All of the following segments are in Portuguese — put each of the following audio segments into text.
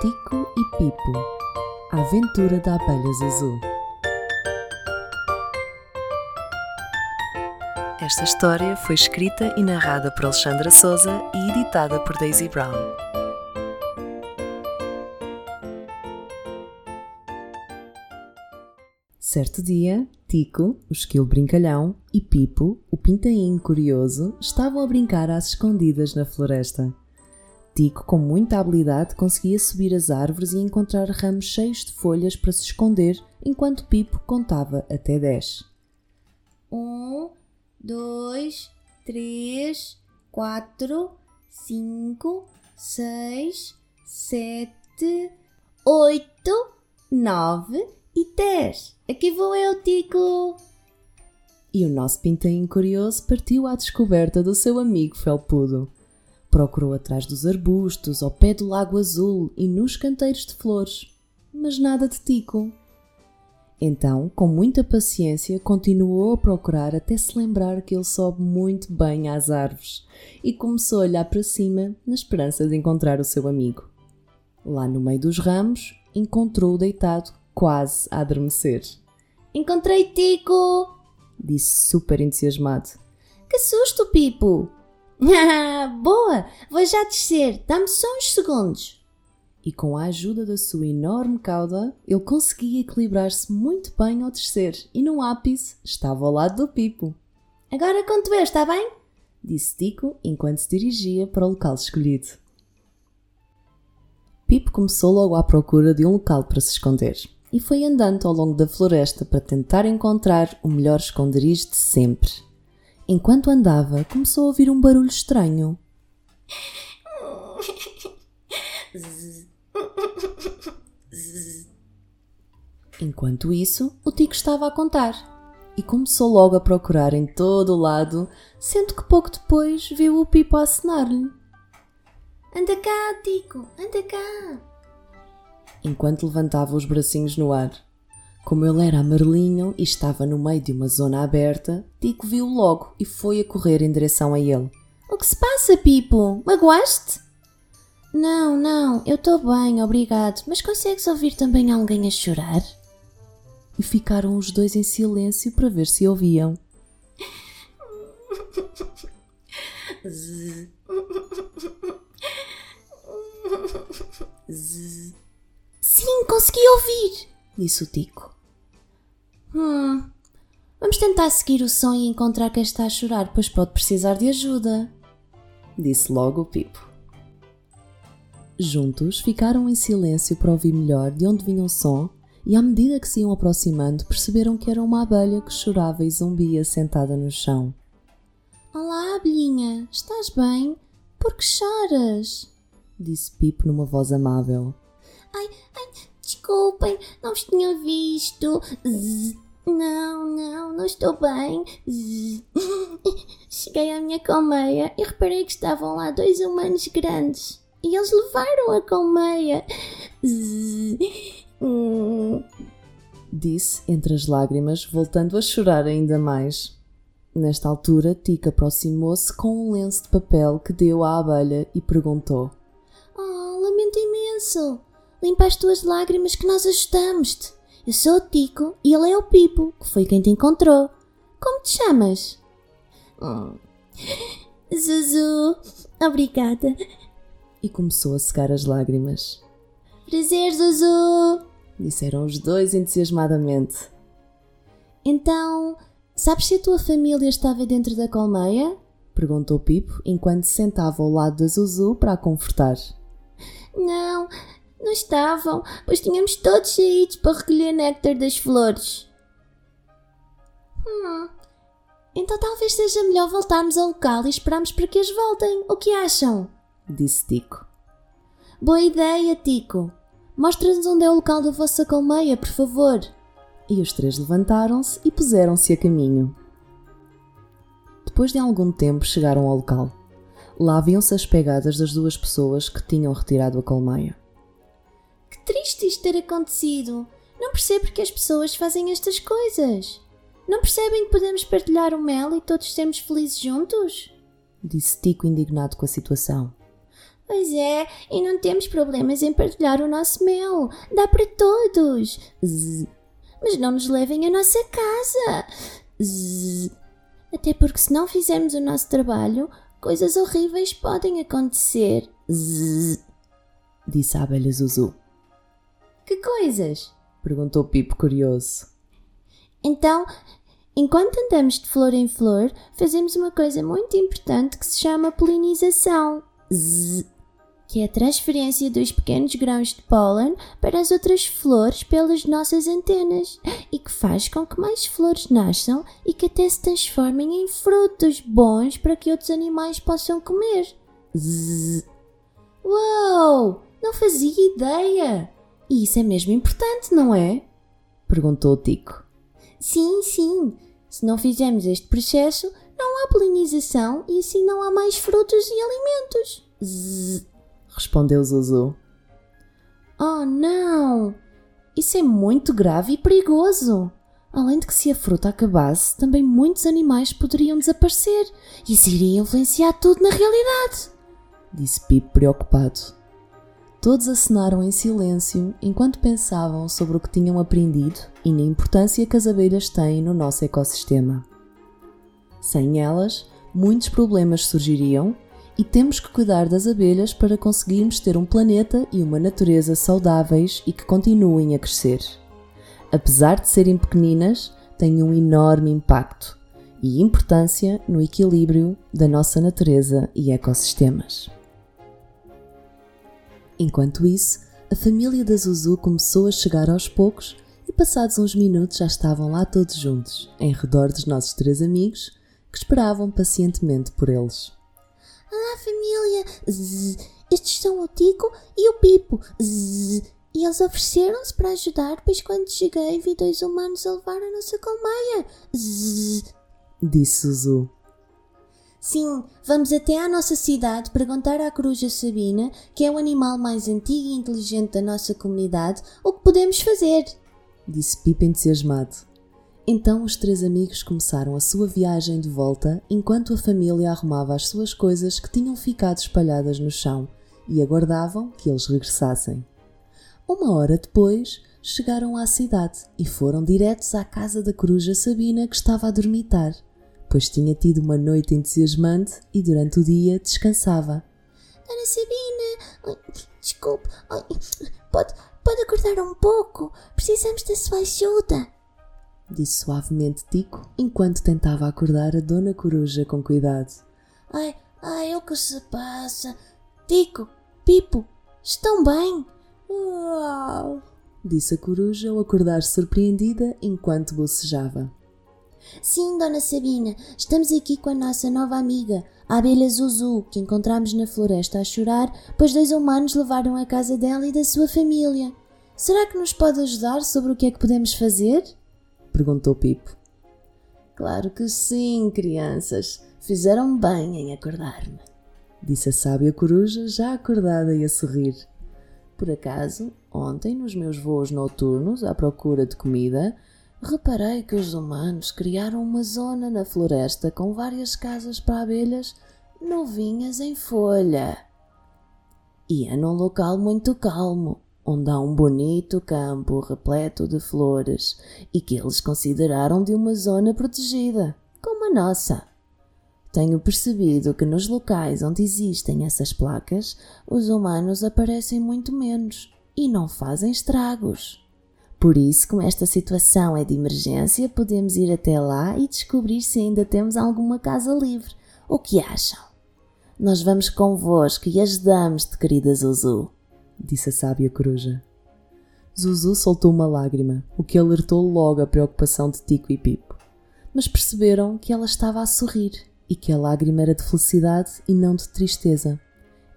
Tico e Pipo A aventura da abelha Zuzu Esta história foi escrita e narrada por Alexandra Souza e editada por Daisy Brown. Certo dia, Tico, o esquilo brincalhão, e Pipo, o pintainho curioso, estavam a brincar às escondidas na floresta. Tico, com muita habilidade, conseguia subir as árvores e encontrar ramos cheios de folhas para se esconder, enquanto Pipo contava até dez. Um, dois, três, quatro, cinco, seis, sete, oito, nove e dez. Aqui vou eu, Tico! E o nosso pintainho curioso partiu à descoberta do seu amigo felpudo. Procurou atrás dos arbustos, ao pé do lago azul e nos canteiros de flores, mas nada de Tico. Então, com muita paciência, continuou a procurar até se lembrar que ele sobe muito bem às árvores e começou a olhar para cima na esperança de encontrar o seu amigo. Lá no meio dos ramos, encontrou-o deitado, quase a adormecer. Encontrei Tico! Disse super entusiasmado. Que susto, Pipo! Ah, boa! Vou já descer. Dá-me só uns segundos. E com a ajuda da sua enorme cauda, ele conseguia equilibrar-se muito bem ao descer e num ápice estava ao lado do Pipo. Agora conto eu, está bem? Disse Tico enquanto se dirigia para o local escolhido. Pipo começou logo à procura de um local para se esconder e foi andando ao longo da floresta para tentar encontrar o melhor esconderijo de sempre. Enquanto andava, começou a ouvir um barulho estranho. Enquanto isso, o Tico estava a contar e começou logo a procurar em todo o lado, sendo que pouco depois viu o Pipo a acenar-lhe. Anda cá, Tico, anda cá! Enquanto levantava os bracinhos no ar. Como ele era amarelinho e estava no meio de uma zona aberta, Tico viu logo e foi a correr em direção a ele. O que se passa, Pipo? Magoaste? Não, não, eu estou bem, obrigado. Mas consegues ouvir também alguém a chorar? E ficaram os dois em silêncio para ver se ouviam. Sim, consegui ouvir, disse o Tico. Hum, vamos tentar seguir o som e encontrar quem está a chorar, pois pode precisar de ajuda, disse logo o Pipo. Juntos ficaram em silêncio para ouvir melhor de onde vinha o som e, à medida que se iam aproximando, perceberam que era uma abelha que chorava e zumbia sentada no chão. Olá, abelhinha, estás bem? Por que choras? Disse Pipo numa voz amável. Ai, ai, desculpem, não vos tinha visto. Zzz. Não, não, não estou bem. Zzz. Cheguei à minha colmeia e reparei que estavam lá dois humanos grandes. E eles levaram a colmeia. Hum. Disse entre as lágrimas, voltando a chorar ainda mais. Nesta altura, Tica aproximou-se com um lenço de papel que deu à abelha e perguntou: Oh, lamento imenso. Limpa as tuas lágrimas que nós ajudamos-te. Eu sou o Tico e ele é o Pipo, que foi quem te encontrou. Como te chamas? Hum. Zuzu, obrigada. E começou a secar as lágrimas. Prazer, Zuzu! Disseram os dois entusiasmadamente. Então, sabes se a tua família estava dentro da colmeia? Perguntou Pipo enquanto se sentava ao lado da Zuzu para a confortar. Não, não estavam, pois tínhamos todos saído para recolher néctar das flores. Hum, então talvez seja melhor voltarmos ao local e esperarmos para que eles voltem. O que acham? Disse Tico. Boa ideia, Tico. Mostra-nos onde é o local da vossa colmeia, por favor. E os três levantaram-se e puseram-se a caminho. Depois de algum tempo chegaram ao local. Lá viam-se as pegadas das duas pessoas que tinham retirado a colmeia. Triste isto ter acontecido. Não percebo porque as pessoas fazem estas coisas. Não percebem que podemos partilhar o mel e todos sermos felizes juntos? Disse Tico indignado com a situação. Pois é, e não temos problemas em partilhar o nosso mel. Dá para todos. Zzz. Mas não nos levem à nossa casa. Zzz. Até porque se não fizermos o nosso trabalho, coisas horríveis podem acontecer. Zzz. Disse a abelha Zuzu. Que coisas? Perguntou Pipo curioso. Então, enquanto andamos de flor em flor, fazemos uma coisa muito importante que se chama polinização. Zzz que é a transferência dos pequenos grãos de pólen para as outras flores pelas nossas antenas e que faz com que mais flores nasçam e que até se transformem em frutos bons para que outros animais possam comer. Zzz. Uau! Não fazia ideia! E isso é mesmo importante, não é? Perguntou o Tico. Sim, sim. Se não fizermos este processo, não há polinização e assim não há mais frutos e alimentos. Zzz respondeu Zuzu. Oh, não! Isso é muito grave e perigoso. Além de que, se a fruta acabasse, também muitos animais poderiam desaparecer e isso iria influenciar tudo na realidade. Disse Pip preocupado. Todos acenaram em silêncio enquanto pensavam sobre o que tinham aprendido e na importância que as abelhas têm no nosso ecossistema. Sem elas, muitos problemas surgiriam e temos que cuidar das abelhas para conseguirmos ter um planeta e uma natureza saudáveis e que continuem a crescer. Apesar de serem pequeninas, têm um enorme impacto e importância no equilíbrio da nossa natureza e ecossistemas. Enquanto isso, a família da Zuzu começou a chegar aos poucos e, passados uns minutos, já estavam lá todos juntos, em redor dos nossos três amigos, que esperavam pacientemente por eles. Olá, família! Zzz. Estes são o Tico e o Pipo. Zzz. E eles ofereceram-se para ajudar, pois quando cheguei vi dois humanos a levar a nossa colmeia. Zzz. Disse Zuzu. Sim, vamos até à nossa cidade perguntar à coruja Sabina, que é o animal mais antigo e inteligente da nossa comunidade, o que podemos fazer. Disse Pipo entusiasmado. Então os três amigos começaram a sua viagem de volta enquanto a família arrumava as suas coisas que tinham ficado espalhadas no chão e aguardavam que eles regressassem. Uma hora depois, chegaram à cidade e foram diretos à casa da coruja Sabina que estava a dormitar, pois tinha tido uma noite entusiasmante e durante o dia descansava. Dona Sabina, desculpe, pode, pode acordar um pouco? Precisamos da sua ajuda disse suavemente Tico, enquanto tentava acordar a Dona Coruja com cuidado. Ai, ai, o que se passa? Tico, Pipo, estão bem? Uau! disse a coruja ao acordar surpreendida enquanto bocejava. Sim, Dona Sabina, estamos aqui com a nossa nova amiga, a abelha Zuzu, que encontramos na floresta a chorar, pois dois humanos levaram a casa dela e da sua família. Será que nos pode ajudar sobre o que é que podemos fazer? perguntou Pipo. Claro que sim, crianças. Fizeram bem em acordar-me, disse a sábia coruja, já acordada e a sorrir. Por acaso, ontem, nos meus voos noturnos à procura de comida, reparei que os humanos criaram uma zona na floresta com várias casas para abelhas novinhas em folha. E é num local muito calmo, onde há um bonito campo repleto de flores e que eles consideraram de uma zona protegida, como a nossa. Tenho percebido que nos locais onde existem essas placas, os humanos aparecem muito menos e não fazem estragos. Por isso, como esta situação é de emergência, podemos ir até lá e descobrir se ainda temos alguma casa livre. O que acham? Nós vamos convosco e ajudamos-te, querida Zuzu disse a sábia coruja. Zuzu soltou uma lágrima, o que alertou logo a preocupação de Tico e Pipo. Mas perceberam que ela estava a sorrir e que a lágrima era de felicidade e não de tristeza.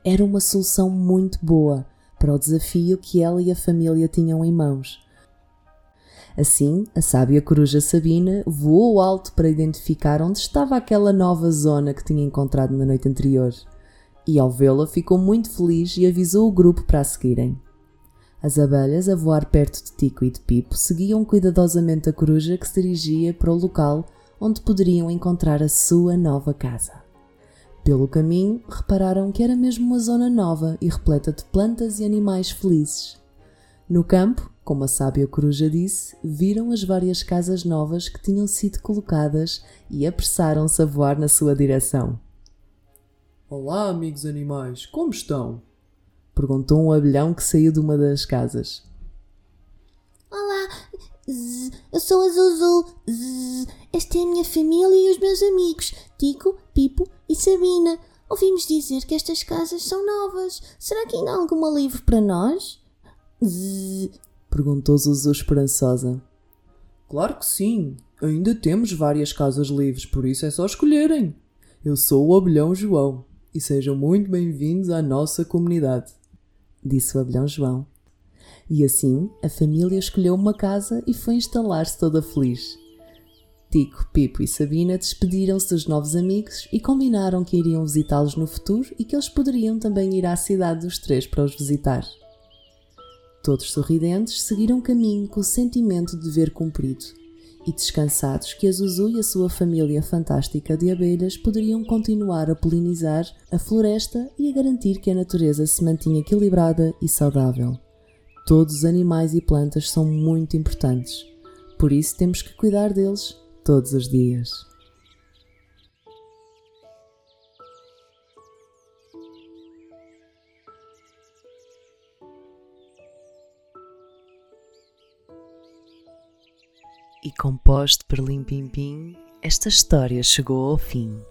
Era uma solução muito boa para o desafio que ela e a família tinham em mãos. Assim, a sábia coruja Sabina voou alto para identificar onde estava aquela nova zona que tinha encontrado na noite anterior e ao vê-la ficou muito feliz e avisou o grupo para a seguirem. As abelhas, a voar perto de Tico e de Pipo, seguiam cuidadosamente a coruja que se dirigia para o local onde poderiam encontrar a sua nova casa. Pelo caminho, repararam que era mesmo uma zona nova e repleta de plantas e animais felizes. No campo, como a sábia coruja disse, viram as várias casas novas que tinham sido colocadas e apressaram-se a voar na sua direção. Olá, amigos animais, como estão? Perguntou um abelhão que saiu de uma das casas. Olá, zzz, eu sou a Zuzu. Zzz, esta é a minha família e os meus amigos, Tico, Pipo e Sabina. Ouvimos dizer que estas casas são novas. Será que ainda há alguma livre para nós? Perguntou Zuzu esperançosa. Claro que sim. Ainda temos várias casas livres, por isso é só escolherem. Eu sou o abelhão João e sejam muito bem-vindos à nossa comunidade, disse o abelhão João. E assim a família escolheu uma casa e foi instalar-se toda feliz. Tico, Pipo e Sabina despediram-se dos novos amigos e combinaram que iriam visitá-los no futuro e que eles poderiam também ir à cidade dos três para os visitar. Todos sorridentes seguiram caminho com o sentimento de dever cumprido e descansados que a Zuzu e a sua família fantástica de abelhas poderiam continuar a polinizar a floresta e a garantir que a natureza se mantinha equilibrada e saudável. Todos os animais e plantas são muito importantes, por isso temos que cuidar deles todos os dias. E composto por Lim esta história chegou ao fim.